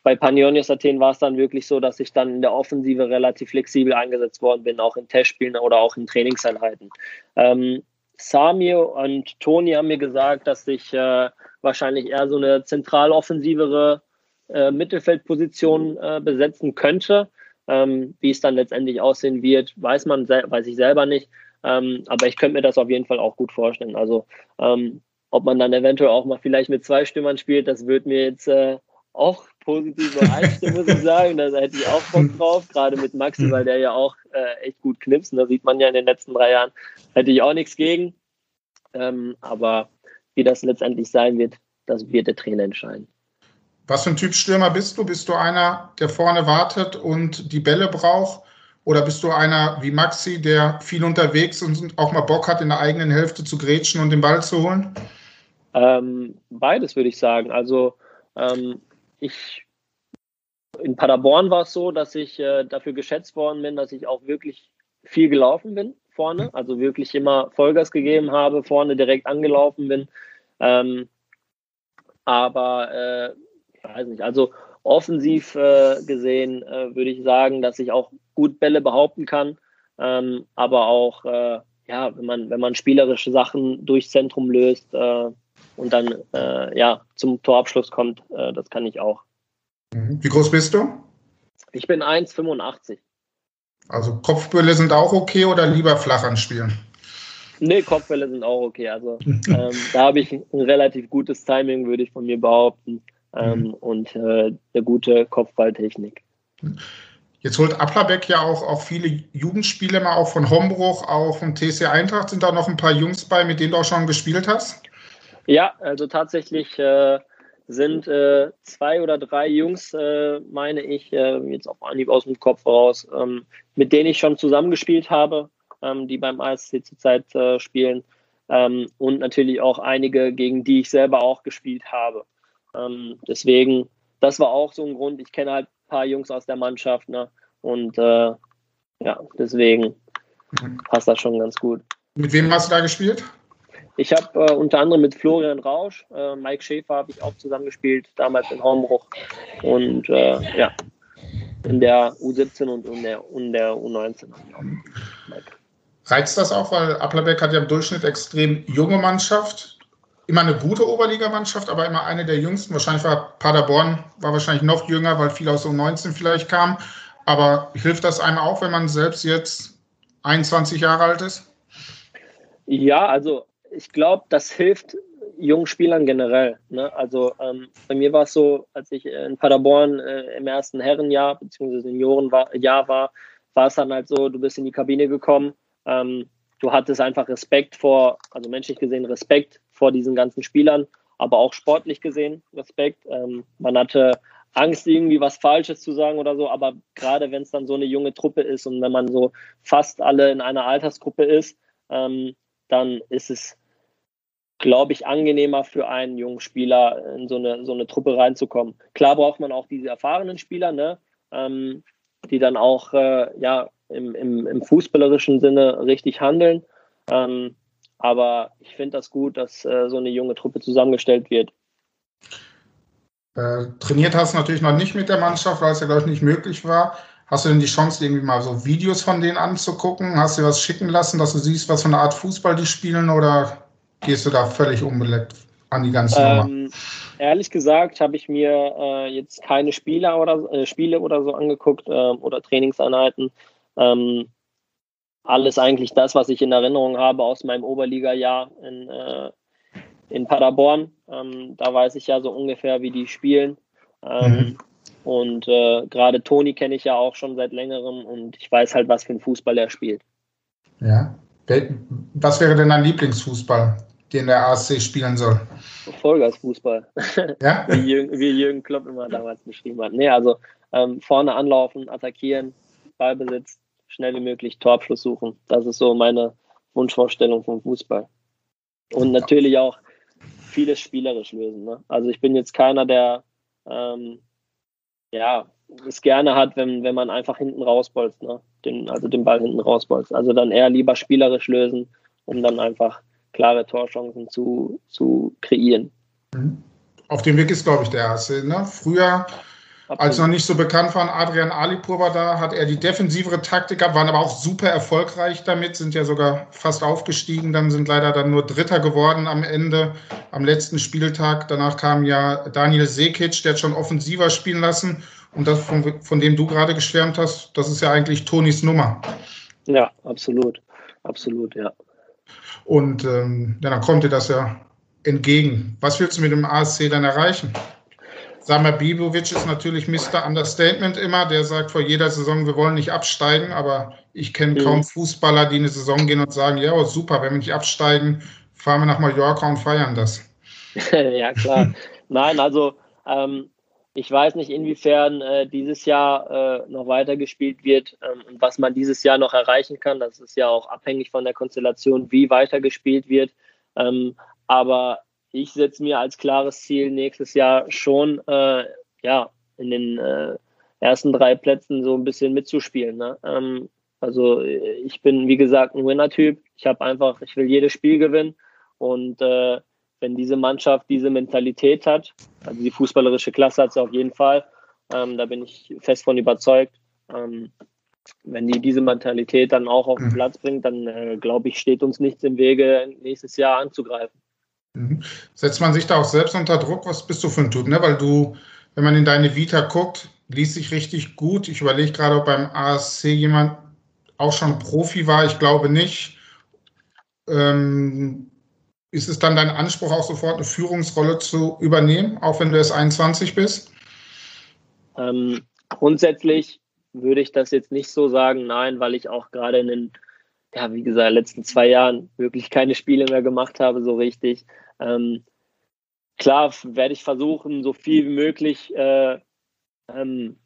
bei Panionios Athen war es dann wirklich so, dass ich dann in der Offensive relativ flexibel eingesetzt worden bin, auch in Testspielen oder auch in Trainingseinheiten. Ähm, Samir und Toni haben mir gesagt, dass ich äh, wahrscheinlich eher so eine zentral offensivere äh, Mittelfeldposition äh, besetzen könnte. Ähm, wie es dann letztendlich aussehen wird, weiß man, weiß ich selber nicht. Ähm, aber ich könnte mir das auf jeden Fall auch gut vorstellen. Also ähm, ob man dann eventuell auch mal vielleicht mit zwei Stimmern spielt, das würde mir jetzt äh, auch positiv übereinstimmen, muss ich sagen. Da hätte ich auch Bock drauf, gerade mit Maxi, weil der ja auch äh, echt gut knipst. Und da sieht man ja in den letzten drei Jahren, hätte ich auch nichts gegen. Ähm, aber wie das letztendlich sein wird, das wird der Trainer entscheiden. Was für ein Typ Stürmer bist du? Bist du einer, der vorne wartet und die Bälle braucht? Oder bist du einer wie Maxi, der viel unterwegs und auch mal Bock hat, in der eigenen Hälfte zu grätschen und den Ball zu holen? Ähm, beides würde ich sagen. Also ähm, ich in Paderborn war es so, dass ich äh, dafür geschätzt worden bin, dass ich auch wirklich viel gelaufen bin vorne, also wirklich immer Vollgas gegeben habe, vorne direkt angelaufen bin. Ähm, aber äh, weiß nicht, also offensiv äh, gesehen äh, würde ich sagen, dass ich auch gut Bälle behaupten kann, ähm, aber auch äh, ja, wenn man wenn man spielerische Sachen durchs Zentrum löst, äh, und dann äh, ja zum Torabschluss kommt. Äh, das kann ich auch. Mhm. Wie groß bist du? Ich bin 1,85. Also Kopfbälle sind auch okay oder lieber flach anspielen? Nee, Kopfbälle sind auch okay. Also ähm, da habe ich ein relativ gutes Timing, würde ich von mir behaupten. Ähm, mhm. Und äh, eine gute Kopfballtechnik. Jetzt holt Applerbeck ja auch, auch viele Jugendspiele mal, auch von Hombruch, auch vom TC Eintracht. Sind da noch ein paar Jungs bei, mit denen du auch schon gespielt hast? Ja, also tatsächlich äh, sind äh, zwei oder drei Jungs, äh, meine ich, äh, jetzt auf Anhieb aus dem Kopf raus, ähm, mit denen ich schon zusammengespielt habe, ähm, die beim ASC zurzeit äh, spielen. Ähm, und natürlich auch einige, gegen die ich selber auch gespielt habe. Ähm, deswegen, das war auch so ein Grund. Ich kenne halt paar Jungs aus der Mannschaft. Ne? Und äh, ja, deswegen mhm. passt das schon ganz gut. Mit wem hast du da gespielt? Ich habe äh, unter anderem mit Florian Rausch, äh, Mike Schäfer habe ich auch zusammengespielt, damals in Hornbruch. Und äh, ja, in der U17 und in der, in der U19. Reizt das auch, weil Applerbeck hat ja im Durchschnitt extrem junge Mannschaft immer eine gute Oberligamannschaft, aber immer eine der jüngsten. Wahrscheinlich war Paderborn war wahrscheinlich noch jünger, weil viele aus um 19 vielleicht kamen. Aber hilft das einem auch, wenn man selbst jetzt 21 Jahre alt ist? Ja, also ich glaube, das hilft jungen Spielern generell. Ne? Also ähm, bei mir war es so, als ich in Paderborn äh, im ersten Herrenjahr bzw. Seniorenjahr war, war es dann halt so, du bist in die Kabine gekommen, ähm, du hattest einfach Respekt vor, also menschlich gesehen Respekt vor diesen ganzen Spielern, aber auch sportlich gesehen Respekt. Ähm, man hatte Angst, irgendwie was Falsches zu sagen oder so, aber gerade wenn es dann so eine junge Truppe ist und wenn man so fast alle in einer Altersgruppe ist, ähm, dann ist es, glaube ich, angenehmer für einen jungen Spieler in so eine, so eine Truppe reinzukommen. Klar braucht man auch diese erfahrenen Spieler, ne? Ähm, die dann auch äh, ja, im, im, im, fußballerischen Sinne richtig handeln. Ähm, aber ich finde das gut, dass äh, so eine junge Truppe zusammengestellt wird. Äh, trainiert hast du natürlich noch nicht mit der Mannschaft, weil es ja, glaube ich, nicht möglich war. Hast du denn die Chance, irgendwie mal so Videos von denen anzugucken? Hast du was schicken lassen, dass du siehst, was für eine Art Fußball die spielen oder gehst du da völlig unbeleckt an die ganze ähm, Nummer? Ehrlich gesagt habe ich mir äh, jetzt keine Spiele oder, äh, Spiele oder so angeguckt äh, oder Trainingseinheiten. Ähm, alles eigentlich das, was ich in Erinnerung habe aus meinem Oberliga-Jahr in, äh, in Paderborn. Ähm, da weiß ich ja so ungefähr, wie die spielen. Ähm, mhm. Und äh, gerade Toni kenne ich ja auch schon seit längerem und ich weiß halt, was für ein Fußball er spielt. Ja. Was wäre denn dein Lieblingsfußball, den der ASC spielen soll? Vollgasfußball. Ja? wie, Jürgen, wie Jürgen Klopp immer damals beschrieben hat. Nee, also ähm, vorne anlaufen, attackieren, Ballbesitz, schnell wie möglich Torabschluss suchen. Das ist so meine Wunschvorstellung vom Fußball. Und natürlich auch vieles spielerisch lösen. Ne? Also ich bin jetzt keiner, der ähm, ja, es gerne hat, wenn, wenn man einfach hinten rausbolzt, ne? den, also den Ball hinten rausbolzt. Also dann eher lieber spielerisch lösen, um dann einfach klare Torchancen zu, zu kreieren. Mhm. Auf dem Weg ist, glaube ich, der erste. Ne? Früher als noch nicht so bekannt war, Adrian Alipur war da, hat er die defensivere Taktik gehabt, waren aber auch super erfolgreich damit, sind ja sogar fast aufgestiegen, dann sind leider dann nur Dritter geworden am Ende, am letzten Spieltag. Danach kam ja Daniel Sekic, der hat schon offensiver spielen lassen. Und das, von, von dem du gerade geschwärmt hast, das ist ja eigentlich Tonis Nummer. Ja, absolut. Absolut, ja. Und ähm, ja, dann kommt dir das ja entgegen. Was willst du mit dem ASC dann erreichen? Samir Bibovic ist natürlich Mr. Understatement immer. Der sagt vor jeder Saison, wir wollen nicht absteigen, aber ich kenne mhm. kaum Fußballer, die eine Saison gehen und sagen, ja, super, wenn wir nicht absteigen, fahren wir nach Mallorca und feiern das. ja, klar. Nein, also ähm, ich weiß nicht, inwiefern äh, dieses Jahr äh, noch weitergespielt wird ähm, und was man dieses Jahr noch erreichen kann. Das ist ja auch abhängig von der Konstellation, wie weitergespielt wird. Ähm, aber ich setze mir als klares Ziel nächstes Jahr schon, äh, ja, in den äh, ersten drei Plätzen so ein bisschen mitzuspielen. Ne? Ähm, also ich bin, wie gesagt, ein Winner-Typ. Ich habe einfach, ich will jedes Spiel gewinnen. Und äh, wenn diese Mannschaft diese Mentalität hat, also die fußballerische Klasse hat sie auf jeden Fall, ähm, da bin ich fest von überzeugt. Ähm, wenn die diese Mentalität dann auch auf den mhm. Platz bringt, dann äh, glaube ich, steht uns nichts im Wege, nächstes Jahr anzugreifen. Mhm. Setzt man sich da auch selbst unter Druck? Was bist du für ein Typ? Ne? Weil du, wenn man in deine Vita guckt, liest sich richtig gut. Ich überlege gerade, ob beim ASC jemand auch schon Profi war. Ich glaube nicht. Ähm, ist es dann dein Anspruch, auch sofort eine Führungsrolle zu übernehmen, auch wenn du erst 21 bist? Ähm, grundsätzlich würde ich das jetzt nicht so sagen. Nein, weil ich auch gerade in den, ja, wie gesagt, letzten zwei Jahren wirklich keine Spiele mehr gemacht habe, so richtig. Ähm, klar werde ich versuchen, so viel wie möglich äh, ähm,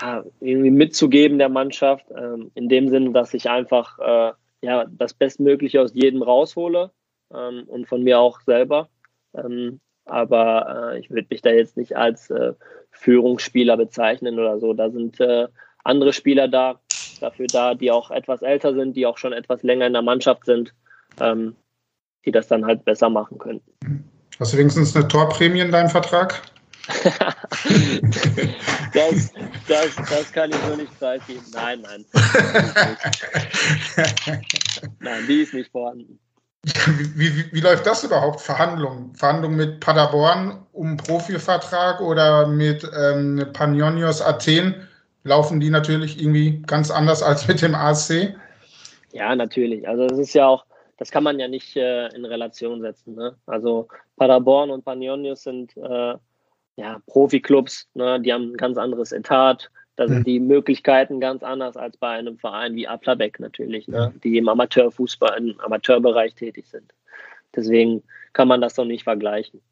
ja, irgendwie mitzugeben der Mannschaft, ähm, in dem Sinne, dass ich einfach äh, ja, das Bestmögliche aus jedem raushole ähm, und von mir auch selber. Ähm, aber äh, ich würde mich da jetzt nicht als äh, Führungsspieler bezeichnen oder so. Da sind äh, andere Spieler da, dafür da, die auch etwas älter sind, die auch schon etwas länger in der Mannschaft sind, ähm, die das dann halt besser machen können. Hast du wenigstens eine Torprämie in deinem Vertrag? das, das, das kann ich so nicht preisgeben. Nein, nein. nein, die ist nicht vorhanden. Wie, wie, wie, läuft das überhaupt? Verhandlungen? Verhandlungen mit Paderborn um Profivertrag oder mit ähm, Panionios Athen? Laufen die natürlich irgendwie ganz anders als mit dem AC? Ja, natürlich. Also es ist ja auch, das kann man ja nicht äh, in Relation setzen. Ne? Also Paderborn und Panionios sind äh, ja, Profiklubs, ne? die haben ein ganz anderes Etat. Da sind mhm. die Möglichkeiten ganz anders als bei einem Verein wie Aplabeck natürlich, ne? die im Amateurfußball, im Amateurbereich tätig sind. Deswegen kann man das doch nicht vergleichen.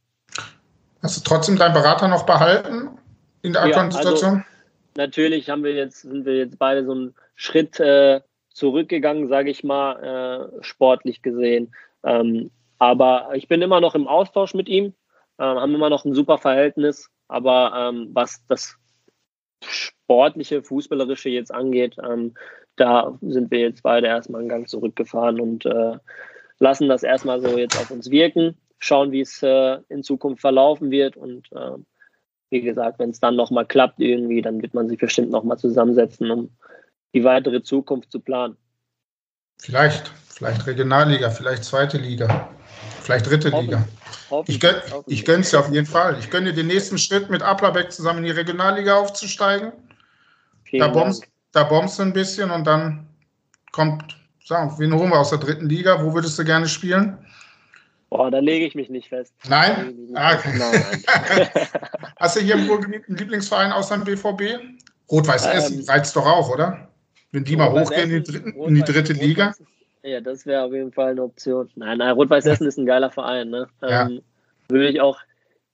Hast du trotzdem deinen Berater noch behalten in der aktuellen ja, also Situation? Natürlich haben wir jetzt, sind wir jetzt beide so einen Schritt äh, zurückgegangen, sage ich mal, äh, sportlich gesehen. Ähm, aber ich bin immer noch im Austausch mit ihm, äh, haben immer noch ein super Verhältnis. Aber ähm, was das sportliche, fußballerische jetzt angeht, ähm, da sind wir jetzt beide erstmal einen Gang zurückgefahren und äh, lassen das erstmal so jetzt auf uns wirken, schauen, wie es äh, in Zukunft verlaufen wird und äh, wie gesagt, wenn es dann nochmal klappt irgendwie, dann wird man sich bestimmt nochmal zusammensetzen, um die weitere Zukunft zu planen. Vielleicht, vielleicht Regionalliga, vielleicht zweite Liga, vielleicht dritte Liga. Ich, gönn, ich gönne es dir auf jeden Fall. Ich gönne dir den nächsten Schritt mit Applerbeck zusammen in die Regionalliga aufzusteigen. da bombst, da bombst du ein bisschen und dann kommt, sagen, wen holen wir aus der dritten Liga? Wo würdest du gerne spielen? Boah, da lege ich mich nicht fest. Nein? Nicht ah, okay. nein, nein. Hast du hier im Ruhrgebiet einen Lieblingsverein außer dem BVB? Rot-Weiß ähm, Essen reizt doch auch, oder? Wenn die mal hochgehen in die, dritten, in die dritte Liga. Ja, das wäre auf jeden Fall eine Option. Nein, nein, Rot-Weiß Essen ist ein geiler Verein. Ne? Ja. Ähm, würde ich auch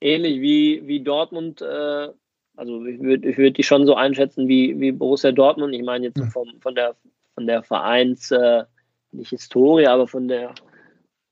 ähnlich wie, wie Dortmund, äh, also ich würde ich würd die schon so einschätzen wie, wie Borussia Dortmund. Ich meine jetzt vom, von der von der Vereins, äh, nicht Historie, aber von der,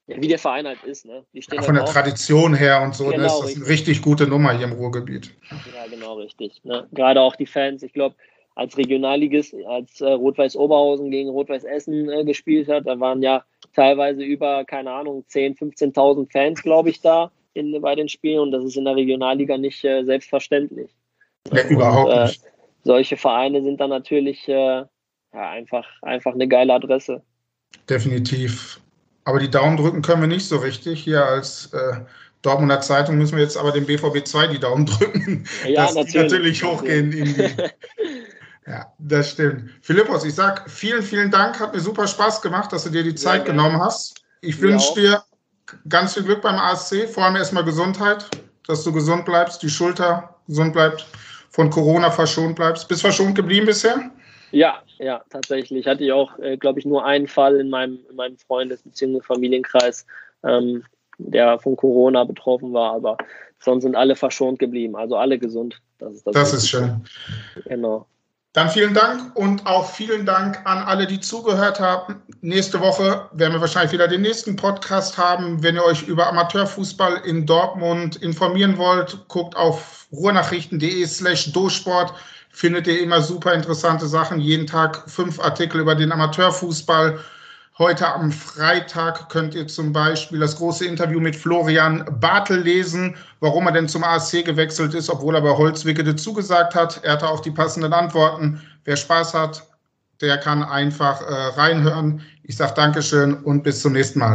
ja, wie der Verein halt ist. Ne? Ja, von halt der auch. Tradition her und so, genau, ne, ist das eine richtig gute Nummer hier im Ruhrgebiet. Ja, genau, richtig. Ne? Gerade auch die Fans, ich glaube, als Regionalligist, als äh, Rot-Weiß Oberhausen gegen Rot-Weiß Essen äh, gespielt hat. Da waren ja teilweise über, keine Ahnung, 10.000, 15.000 Fans, glaube ich, da in, bei den Spielen. Und das ist in der Regionalliga nicht äh, selbstverständlich. Ja, und, überhaupt äh, nicht. solche Vereine sind dann natürlich äh, ja, einfach, einfach eine geile Adresse. Definitiv. Aber die Daumen drücken können wir nicht so richtig. Hier als äh, Dortmunder Zeitung müssen wir jetzt aber dem BVB 2 die Daumen drücken, ja, dass natürlich. die natürlich hochgehen in die, Ja, das stimmt. Philippos, ich sag vielen, vielen Dank. Hat mir super Spaß gemacht, dass du dir die Zeit ja, genommen hast. Ich wünsche dir ganz viel Glück beim ASC. Vor allem erstmal Gesundheit, dass du gesund bleibst, die Schulter gesund bleibt, von Corona verschont bleibst. Bist verschont geblieben bisher? Ja, ja, tatsächlich. Hatte ich auch, äh, glaube ich, nur einen Fall in meinem, in meinem Freundes- bzw. Familienkreis, ähm, der von Corona betroffen war. Aber sonst sind alle verschont geblieben, also alle gesund. Das ist, das das ist schön. Genau. Dann vielen Dank und auch vielen Dank an alle, die zugehört haben. Nächste Woche werden wir wahrscheinlich wieder den nächsten Podcast haben. Wenn ihr euch über Amateurfußball in Dortmund informieren wollt, guckt auf ruhrnachrichten.de slash dosport. Findet ihr immer super interessante Sachen. Jeden Tag fünf Artikel über den Amateurfußball. Heute am Freitag könnt ihr zum Beispiel das große Interview mit Florian Bartel lesen, warum er denn zum ASC gewechselt ist, obwohl er bei Holzwickede zugesagt hat. Er hatte auch die passenden Antworten. Wer Spaß hat, der kann einfach äh, reinhören. Ich sage Dankeschön und bis zum nächsten Mal.